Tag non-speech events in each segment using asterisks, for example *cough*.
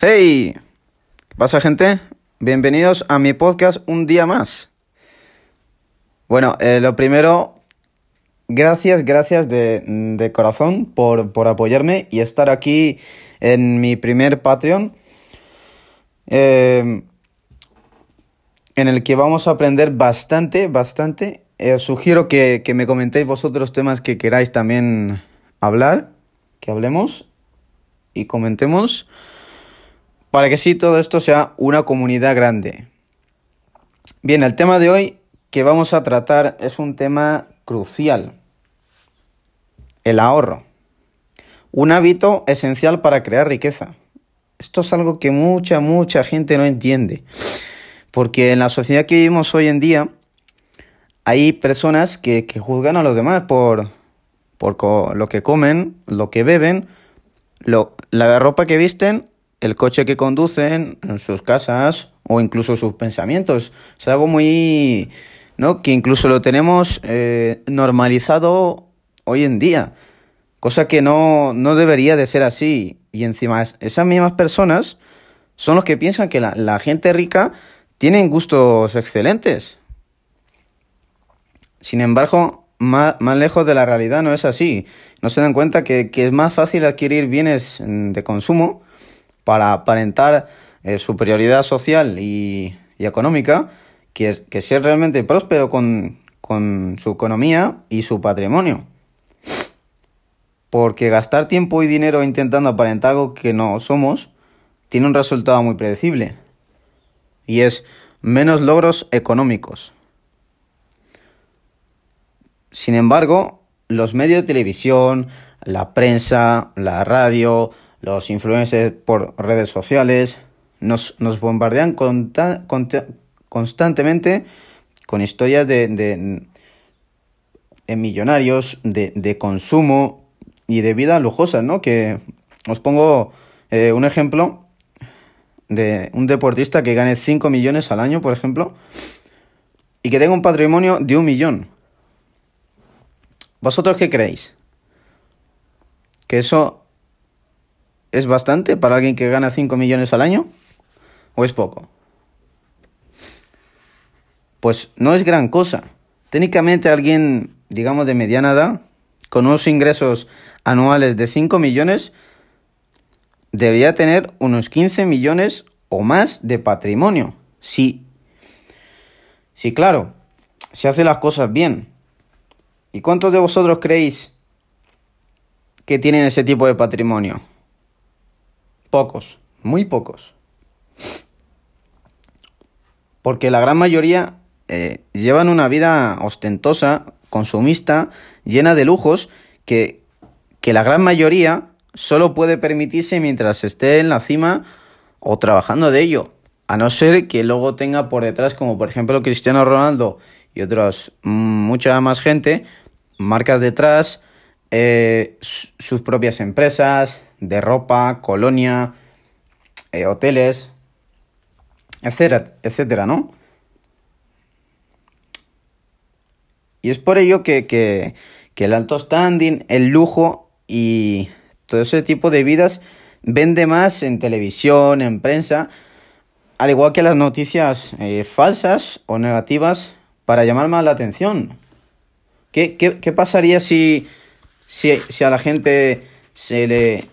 Hey, ¿qué pasa gente? Bienvenidos a mi podcast un día más. Bueno, eh, lo primero, gracias, gracias de, de corazón por, por, apoyarme y estar aquí en mi primer Patreon. Eh, en el que vamos a aprender bastante, bastante. Eh, os sugiero que, que me comentéis vosotros temas que queráis también hablar, que hablemos y comentemos para que sí todo esto sea una comunidad grande. Bien, el tema de hoy que vamos a tratar es un tema crucial. El ahorro. Un hábito esencial para crear riqueza. Esto es algo que mucha, mucha gente no entiende. Porque en la sociedad que vivimos hoy en día hay personas que, que juzgan a los demás por, por lo que comen, lo que beben, lo, la ropa que visten el coche que conducen, en sus casas o incluso sus pensamientos. Es algo muy... ¿no? Que incluso lo tenemos eh, normalizado hoy en día. Cosa que no, no debería de ser así. Y encima esas mismas personas son los que piensan que la, la gente rica tiene gustos excelentes. Sin embargo, más, más, lejos de la realidad no es así. No se dan cuenta que, que es más fácil adquirir bienes de consumo para aparentar eh, superioridad social y, económica que, que, ser realmente próspero con, con su economía y su patrimonio. Porque gastar tiempo y dinero intentando aparentar algo que no somos tiene un resultado muy predecible. Y es menos logros económicos. Sin embargo, los medios de televisión, la prensa, la radio, los influencers por redes sociales nos, nos bombardean con, con, constantemente con historias de, de, de millonarios, de, de, consumo y de vida lujosa, ¿no? Que os pongo eh, un ejemplo de un deportista que gane 5 millones al año, por ejemplo, y que tenga un patrimonio de un millón. ¿Vosotros qué creéis? ¿Que eso es bastante para alguien que gana 5 millones al año? ¿O es poco? Pues no es gran cosa. Técnicamente alguien, digamos, de mediana edad, con unos ingresos anuales de 5 millones, debería tener unos 15 millones o más de patrimonio. Sí. Sí, claro. Se hace las cosas bien. ¿Y cuántos de vosotros creéis que tienen ese tipo de patrimonio? Pocos, muy pocos. Porque la gran mayoría eh, llevan una vida ostentosa, consumista, llena de lujos, que, que la gran mayoría solo puede permitirse mientras esté en la cima o trabajando de ello. A no ser que luego tenga por detrás, como por ejemplo Cristiano Ronaldo y otros, mm, mucha más gente, marcas detrás, eh, sus propias empresas, de ropa, colonia, eh, hoteles, etcétera, etcétera, ¿no? Y es por ello que, que, que, el alto standing, el lujo y todo ese tipo de vidas vende más en televisión, en prensa, al igual que las noticias eh, falsas o negativas para llamar más la atención. ¿Qué, qué, qué pasaría si, si, si a la gente se le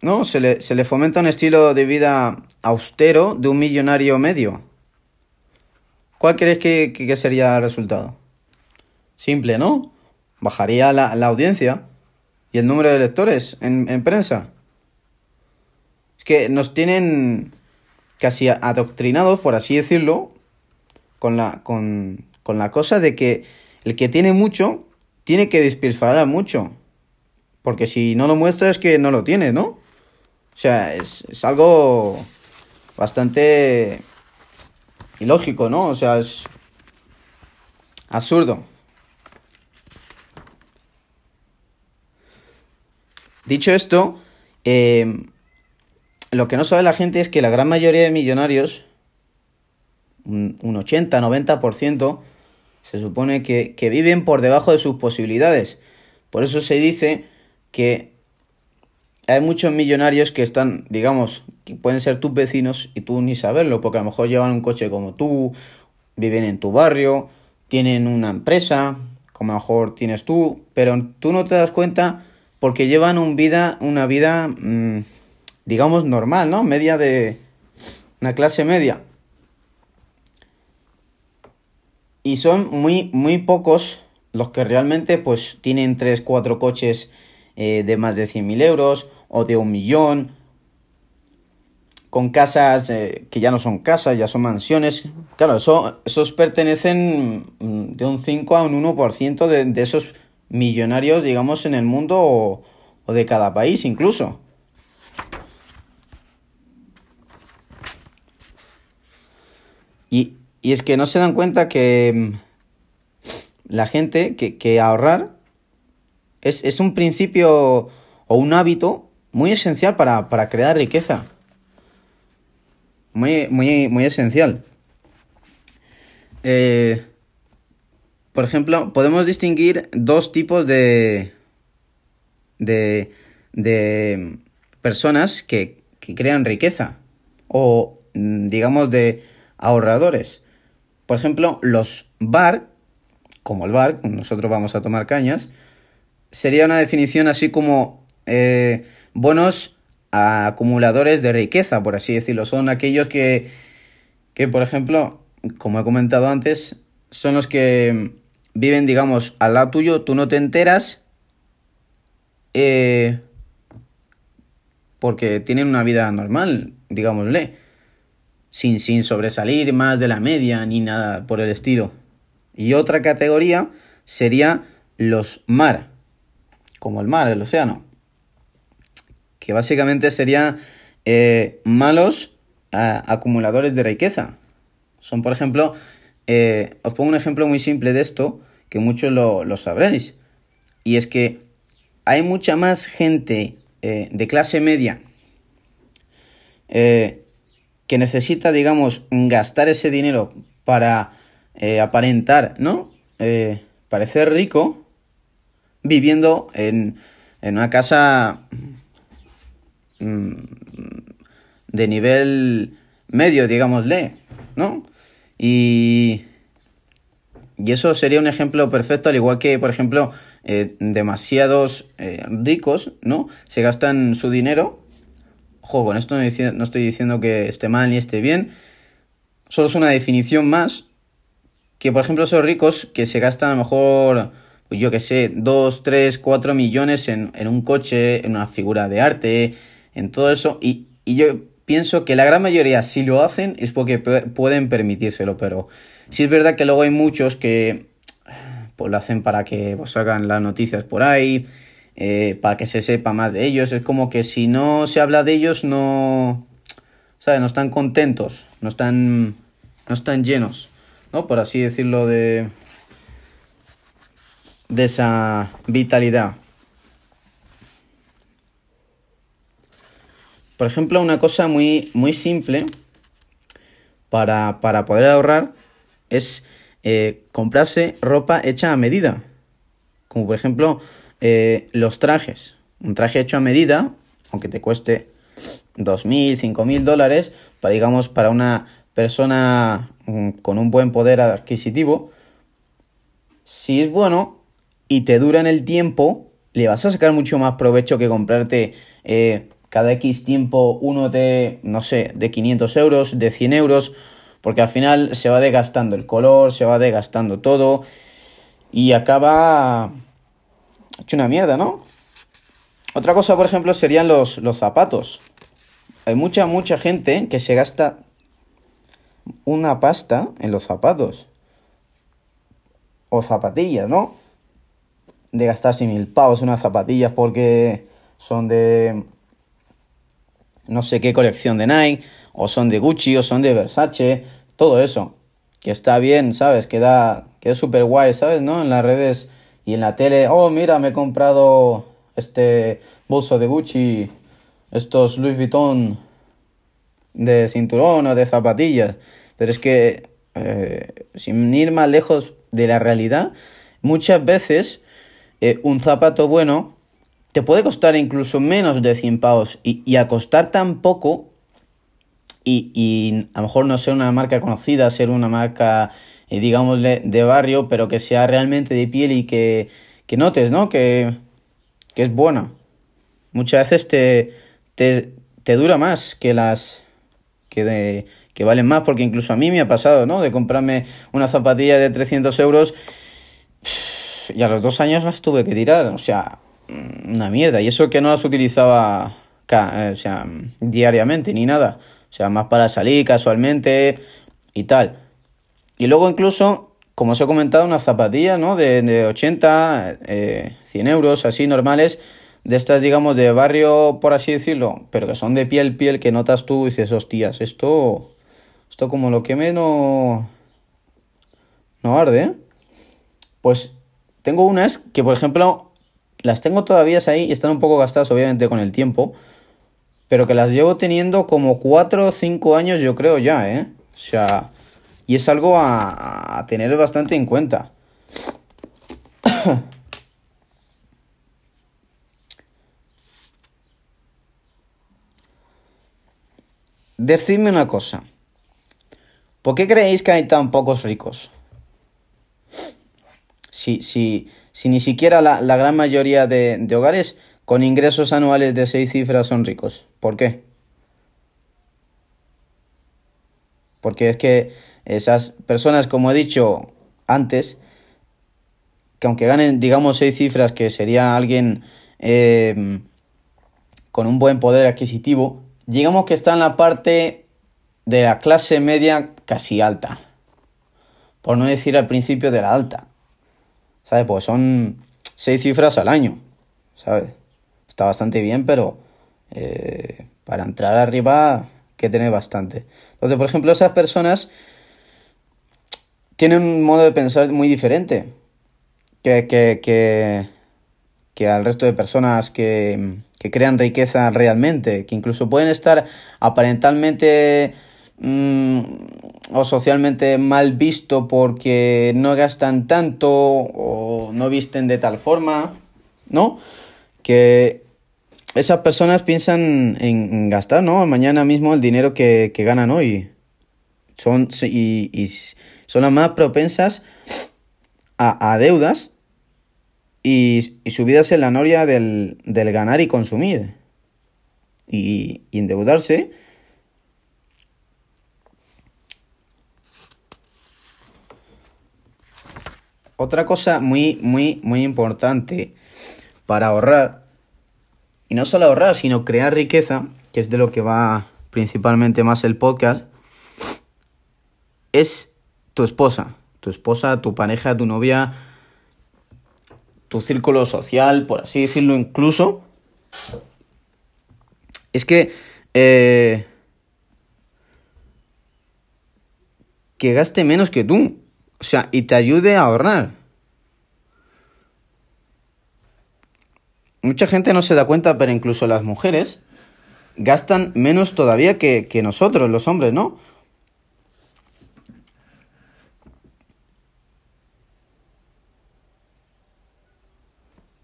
¿no? Se le, se le fomenta un estilo de vida austero de un millonario medio. ¿Cuál crees que, que, sería el resultado? Simple, ¿no? Bajaría la, la, audiencia y el número de lectores en, en prensa. Es que nos tienen casi adoctrinados, por así decirlo, con la, con, con la cosa de que el que tiene mucho tiene que despilfarrar mucho. Porque si no lo muestra es que no lo tiene, ¿no? O sea, es, algo bastante ilógico, ¿no? O sea, es absurdo. Dicho esto, eh, lo que no sabe la gente es que la gran mayoría de millonarios, un, un 80-90%, se supone que, que viven por debajo de sus posibilidades. Por eso se dice que hay muchos millonarios que están, digamos, que pueden ser tus vecinos y tú ni saberlo, porque a lo mejor llevan un coche como tú, viven en tu barrio, tienen una empresa, como a lo mejor tienes tú, pero tú no te das cuenta porque llevan un vida, una vida, mmm, digamos, normal, ¿no? Media de... una clase media. Y son muy, muy pocos los que realmente pues tienen 3, 4 coches eh, de más de 100.000 euros o de un millón, con casas eh, que ya no son casas, ya son mansiones. Claro, eso, esos pertenecen mm, de un 5 a un 1% de, de esos millonarios, digamos, en el mundo o, o de cada país incluso. Y, y, es que no se dan cuenta que mm, la gente, que, ahorrar es, es, un principio o un hábito muy esencial para, para crear riqueza. Muy, muy, muy esencial. Eh, por ejemplo, podemos distinguir dos tipos de, de, de personas que, que crean riqueza o mm, digamos de ahorradores. Por ejemplo, los bar, como el bar, nosotros vamos a tomar cañas, sería una definición así como eh, buenos acumuladores de riqueza, por así decirlo. Son aquellos que, que, por ejemplo, como he comentado antes, son los que viven, digamos, al lado tuyo, tú no te enteras eh, porque tienen una vida normal, digámosle, sin, sin sobresalir más de la media ni nada por el estilo. Y otra categoría sería los mar, como el mar, el océano que básicamente serían eh, malos acumuladores de riqueza. Son, por ejemplo, eh, os pongo un ejemplo muy simple de esto, que muchos lo, sabréis, y es que hay mucha más gente eh, de clase media que necesita, digamos, gastar ese dinero para aparentar, ¿no? parecer rico, viviendo en, en una casa Mm, de nivel medio, digámosle, ¿no? Y, y eso sería un ejemplo perfecto, al igual que, por ejemplo, eh, demasiados eh, ricos, ¿no? Se gastan su dinero. Ojo, con esto no, estoy diciendo que esté mal ni esté bien. Solo es una definición más. Que, por ejemplo, esos ricos que se gastan a lo mejor, pues yo que sé, 2, 3, 4 millones en, en un coche, en una figura de arte, en todo eso. Y, yo pienso que la gran mayoría, si lo hacen, es porque pueden permitírselo, pero sí es verdad que luego hay muchos que pues lo hacen para que pues, salgan las noticias por ahí, eh, para que se sepa más de ellos. Es como que si no se habla de ellos, no. ¿Sabes? No están contentos, no están. No están llenos, ¿no? Por así decirlo, de. de esa vitalidad. Por ejemplo, una cosa muy, muy simple para, poder ahorrar es eh, comprarse ropa hecha a medida. Como por ejemplo eh, los trajes. Un traje hecho a medida, aunque te cueste 2.000, 5.000 dólares, para, digamos, para una persona mm, con un buen poder adquisitivo, si es bueno y te dura en el tiempo, le vas a sacar mucho más provecho que comprarte eh, cada X tiempo uno de, no sé, de 500 euros, de 100 euros, porque al final se va desgastando el color, se va desgastando todo y acaba hecho una mierda, ¿no? Otra cosa, por ejemplo, serían los, los zapatos. Hay mucha, mucha gente que se gasta una pasta en los zapatos. O zapatillas, ¿no? De gastarse mil pavos en unas zapatillas porque son de no sé qué colección de Nike, o son de Gucci, o son de Versace, todo eso. Que está bien, ¿sabes? Queda, queda súper guay, ¿sabes? ¿No? En las redes y en la tele, oh, mira, me he comprado este bolso de Gucci, estos Louis Vuitton de cinturón o de zapatillas. Pero es que, eh, sin ir más lejos de la realidad, muchas veces eh, un zapato bueno te puede costar incluso menos de 100 pavos y, a costar tan poco y, y a lo mejor no ser una marca conocida, ser una marca, eh, digamos, de, barrio, pero que sea realmente de piel y que, que notes, ¿no? Que, que es buena. Muchas veces te, te, te dura más que las que, de, que valen más, porque incluso a mí me ha pasado, ¿no? De comprarme una zapatilla de 300 euros y a los dos años las tuve que tirar, o sea, una mierda. Y eso que no las utilizaba o sea, diariamente ni nada. O sea, más para salir casualmente y tal. Y luego incluso, como os he comentado, unas zapatillas, ¿no? De, de 80, eh, 100 euros, así normales. De estas, digamos, de barrio, por así decirlo. Pero que son de piel, piel, que notas tú y dices, hostias, esto... Esto como lo que no... No arde, ¿eh? Pues tengo unas que, por ejemplo, las tengo todavía ahí y están un poco gastadas, obviamente, con el tiempo pero que las llevo teniendo como 4 o 5 años yo creo ya, ¿eh? O sea, y es algo a, tener bastante en cuenta. *coughs* Decidme una cosa. ¿Por qué creéis que hay tan pocos ricos? Si, si, si ni siquiera la, la gran mayoría de, de hogares con ingresos anuales de seis cifras son ricos. ¿Por qué? Porque es que esas personas, como he dicho antes, que aunque ganen, digamos, seis cifras, que sería alguien em, con un buen poder adquisitivo, digamos que está en la parte de la clase media casi alta. Por no decir al principio de la alta. ¿Sabes? Pues son seis cifras al año. ¿Sabes? está bastante bien, pero eh, para entrar arriba que tener bastante. Entonces, por ejemplo, esas personas tienen un modo de pensar muy diferente que, que, que, que al resto de personas que, que, crean riqueza realmente, que incluso pueden estar aparentalmente mm, o socialmente mal visto porque no gastan tanto o no visten de tal forma, ¿no? Que esas personas piensan en gastar, ¿no? Mañana mismo el dinero que, ganan hoy. Son, y, son las más propensas a, deudas y, subidas en la noria del, ganar y consumir. Y, y endeudarse. Otra cosa muy, muy, muy importante para ahorrar y no solo ahorrar, sino crear riqueza, que es de lo que va principalmente más el podcast, es tu esposa. Tu esposa, tu pareja, tu novia, tu círculo social, por así decirlo incluso. Es que... Eh, que gaste menos que tú. O sea, y te ayude a ahorrar. mucha gente no se da cuenta, pero incluso las mujeres gastan menos todavía que, nosotros, los hombres, ¿no?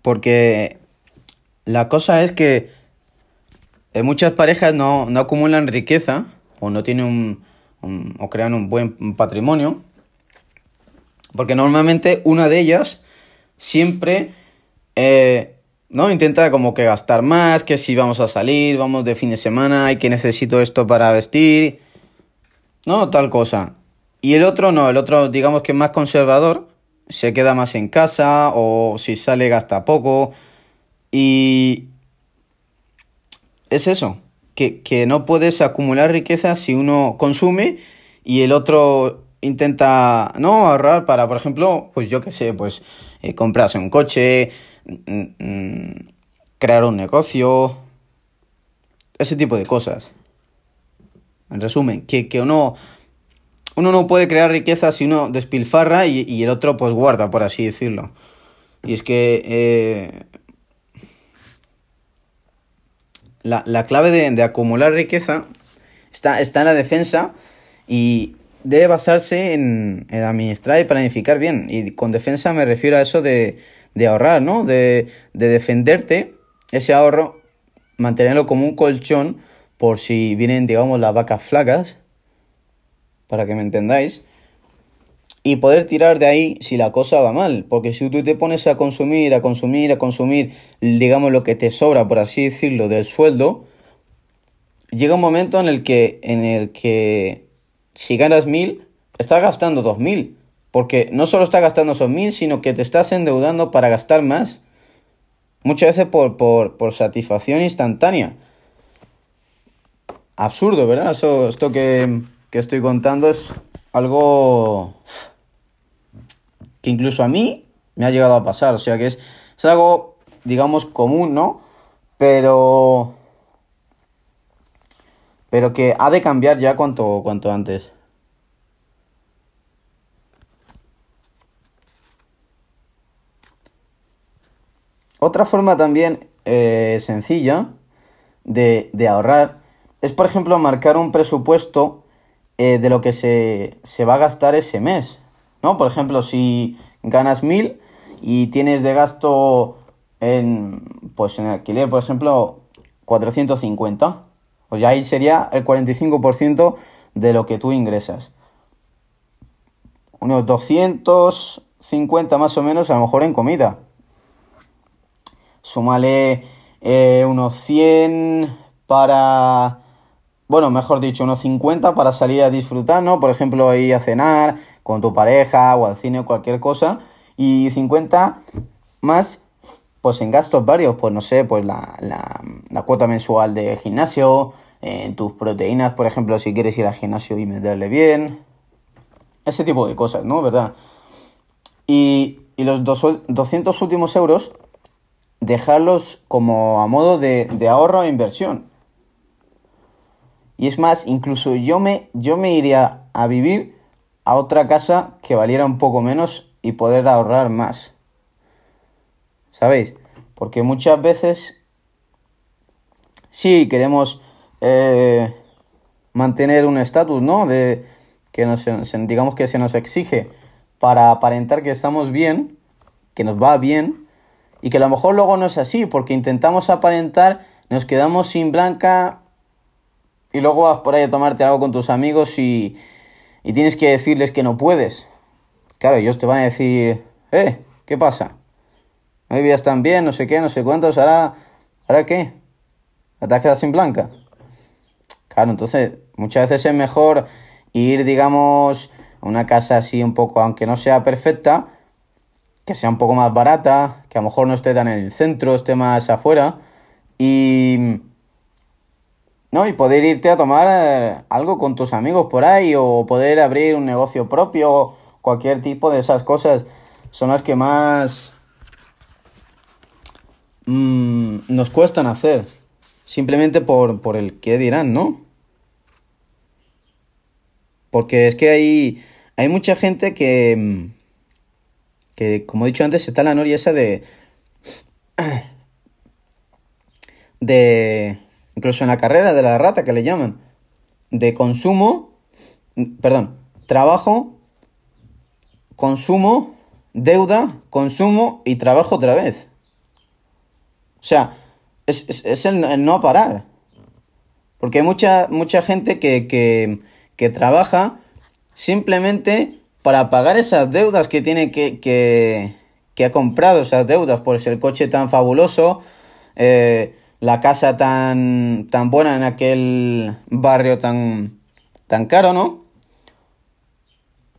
Porque la cosa es que muchas parejas no, acumulan riqueza o no tienen un, o crean un buen patrimonio. Porque normalmente una de ellas siempre eh, ¿no? Intenta como que gastar más, que si vamos a salir, vamos de fin de semana y que necesito esto para vestir, ¿no? Tal cosa. Y el otro no, el otro digamos que es más conservador, se queda más en casa o si sale gasta poco y es eso, que, que no puedes acumular riqueza si uno consume y el otro intenta, ¿no? Ahorrar para, por ejemplo, pues yo qué sé, pues eh, comprarse un coche, Mm, mm, crear un negocio, ese tipo de cosas. En resumen, que, uno, uno no puede crear riqueza si uno despilfarra y, el otro pues guarda, por así decirlo. Y es que eh, la, clave de, acumular riqueza está, está en la defensa y debe basarse en, en administrar y planificar bien. Y con defensa me refiero a eso de de ahorrar, ¿no? De, de defenderte ese ahorro, mantenerlo como un colchón por si vienen, digamos, las vacas flacas, para que me entendáis, y poder tirar de ahí si la cosa va mal, porque si tú te pones a consumir, a consumir, a consumir, digamos, lo que te sobra, por así decirlo, del sueldo, llega un momento en el que, en el que si ganas mil, estás gastando dos mil. Porque no solo estás gastando esos mil, sino que te estás endeudando para gastar más. Muchas veces por, por, satisfacción instantánea. Absurdo, ¿verdad? Eso, esto que, que estoy contando es algo que incluso a mí me ha llegado a pasar. O sea que es, algo, digamos, común, ¿no? Pero pero que ha de cambiar ya cuanto, cuanto antes. Otra forma también eh, sencilla de, ahorrar es, por ejemplo, marcar un presupuesto eh, de lo que se, se, va a gastar ese mes. ¿no? Por ejemplo, si ganas mil y tienes de gasto en, pues en alquiler, por ejemplo, 450 pues ya ahí sería el 45% de lo que tú ingresas. Unos 250 más o menos a lo mejor en comida. Súmale eh, unos 100 para... Bueno, mejor dicho, unos 50 para salir a disfrutar, ¿no? Por ejemplo, ir a cenar con tu pareja o al cine o cualquier cosa. Y 50 más pues en gastos varios, pues no sé, pues la, la, cuota mensual de gimnasio, en tus proteínas, por ejemplo, si quieres ir al gimnasio y meterle bien, ese tipo de cosas, ¿no? ¿Verdad? Y, y los dos, 200 últimos euros, dejarlos como a modo de, de ahorro e inversión. Y es más, incluso yo me, yo me iría a vivir a otra casa que valiera un poco menos y poder ahorrar más. ¿sabéis? Porque muchas veces sí queremos eh, mantener un estatus, ¿no? De que nos, digamos que se nos exige para aparentar que estamos bien, que nos va bien, y que a lo mejor luego no es así, porque intentamos aparentar, nos quedamos sin blanca y luego vas por ahí a tomarte algo con tus amigos y, y tienes que decirles que no puedes. Claro, ellos te van a decir, eh, ¿qué pasa? no vivías tan bien, no sé qué, no sé cuántos, ahora, ¿ahora qué? ¿Te has quedado sin blanca? Claro, entonces muchas veces es mejor ir, digamos, a una casa así un poco, aunque no sea perfecta, que sea un poco más barata, que a lo mejor no esté tan en el centro, esté más afuera, y... ¿no? Y poder irte a tomar eh, algo con tus amigos por ahí, o poder abrir un negocio propio, cualquier tipo de esas cosas, son las que más mmm, nos cuestan hacer. Simplemente por, por el qué dirán, ¿no? Porque es que hay, hay mucha gente que, mm, que, como he dicho antes, está la noria esa de... *clears throat* de... incluso en la carrera de la rata que le llaman. De consumo, perdón, trabajo, consumo, deuda, consumo y trabajo otra vez. O sea, es, el, no parar. Porque hay mucha, mucha gente que, trabaja simplemente para pagar esas deudas que tiene que, que, ha comprado, esas deudas, por el coche tan fabuloso, eh, la casa tan, tan buena en aquel barrio tan, tan caro, ¿no?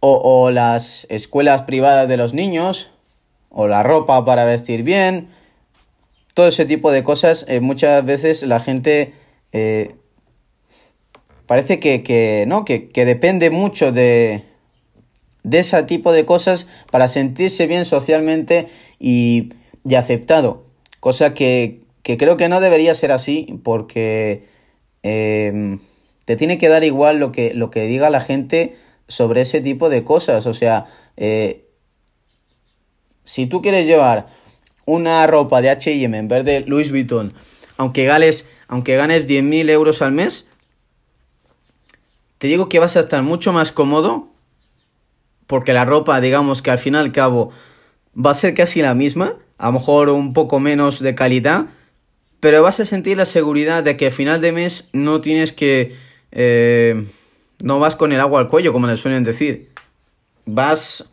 O, las escuelas privadas de los niños, o la ropa para vestir bien, todo ese tipo de cosas, eh, muchas veces la gente eh, parece que, ¿no? Que, depende mucho de, de ese tipo de cosas para sentirse bien socialmente y, aceptado. Cosa que, creo que no debería ser así porque em, te tiene que dar igual lo que, lo que diga la gente sobre ese tipo de cosas. O sea, eh, si tú quieres llevar una ropa de HM en vez de Louis Vuitton, aunque, gales, aunque ganes 10.000 euros al mes, te digo que vas a estar mucho más cómodo porque la ropa, digamos que al fin y al cabo va a ser casi la misma, a lo mejor un poco menos de calidad, pero vas a sentir la seguridad de que a final de mes no tienes que... Eh, no vas con el agua al cuello, como le suelen decir. Vas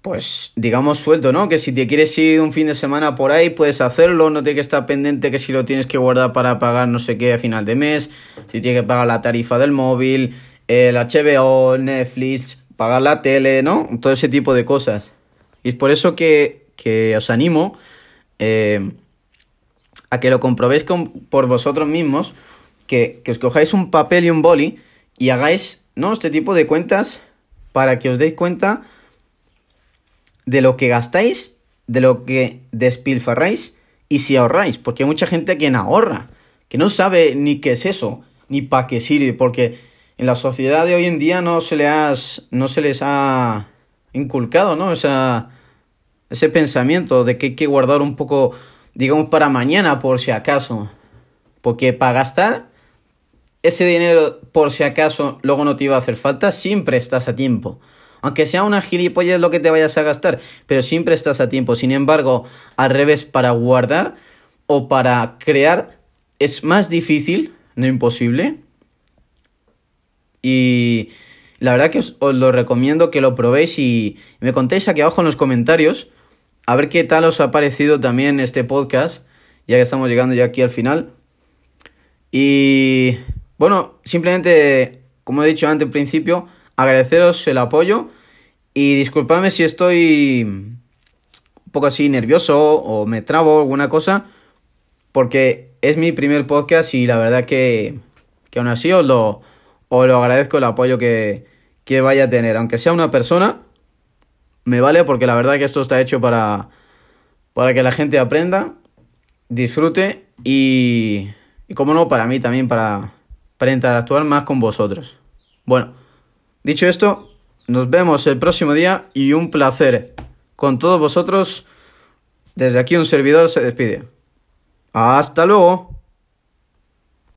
pues digamos suelto, ¿no? Que si te quieres ir un fin de semana por ahí, puedes hacerlo, no tienes que estar pendiente que si lo tienes que guardar para pagar no sé qué a final de mes, si tienes que pagar la tarifa del móvil, el HBO, Netflix, pagar la tele, ¿no? Todo ese tipo de cosas. Y es por eso que, que os animo eh, a que lo comprobéis por vosotros mismos, que, que os cojáis un papel y un boli y hagáis, ¿no? Este tipo de cuentas para que os deis cuenta de lo que gastáis, de lo que despilfarráis y si ahorráis, porque hay mucha gente que no ahorra, que no sabe ni qué es eso, ni para qué sirve, porque en la sociedad de hoy en día no se, le has, no se les ha inculcado, ¿no? Esa, ese pensamiento de que hay que guardar un poco, digamos, para mañana por si acaso. Porque para gastar ese dinero por si acaso luego no te iba a hacer falta, siempre estás a tiempo. Aunque sea una gilipollez lo que te vayas a gastar, pero siempre estás a tiempo. Sin embargo, al revés, para guardar o para crear es más difícil, no imposible. Y la verdad que os, lo recomiendo que lo probéis y me contéis aquí abajo en los comentarios a ver qué tal os ha parecido también este podcast, ya que estamos llegando ya aquí al final. Y bueno, simplemente, como he dicho antes al principio, agradeceros el apoyo y disculpadme si estoy un poco así nervioso o me trabo alguna cosa, porque es mi primer podcast y la verdad que, que aún así os lo, os lo agradezco el apoyo que, que vaya a tener, aunque sea una persona, me vale porque la verdad que esto está hecho para, para que la gente aprenda, disfrute y, y como no, para mí también, para, para interactuar más con vosotros. Bueno. Dicho esto, nos vemos el próximo día y un placer. Con todos vosotros, desde aquí un servidor se despide. Hasta luego.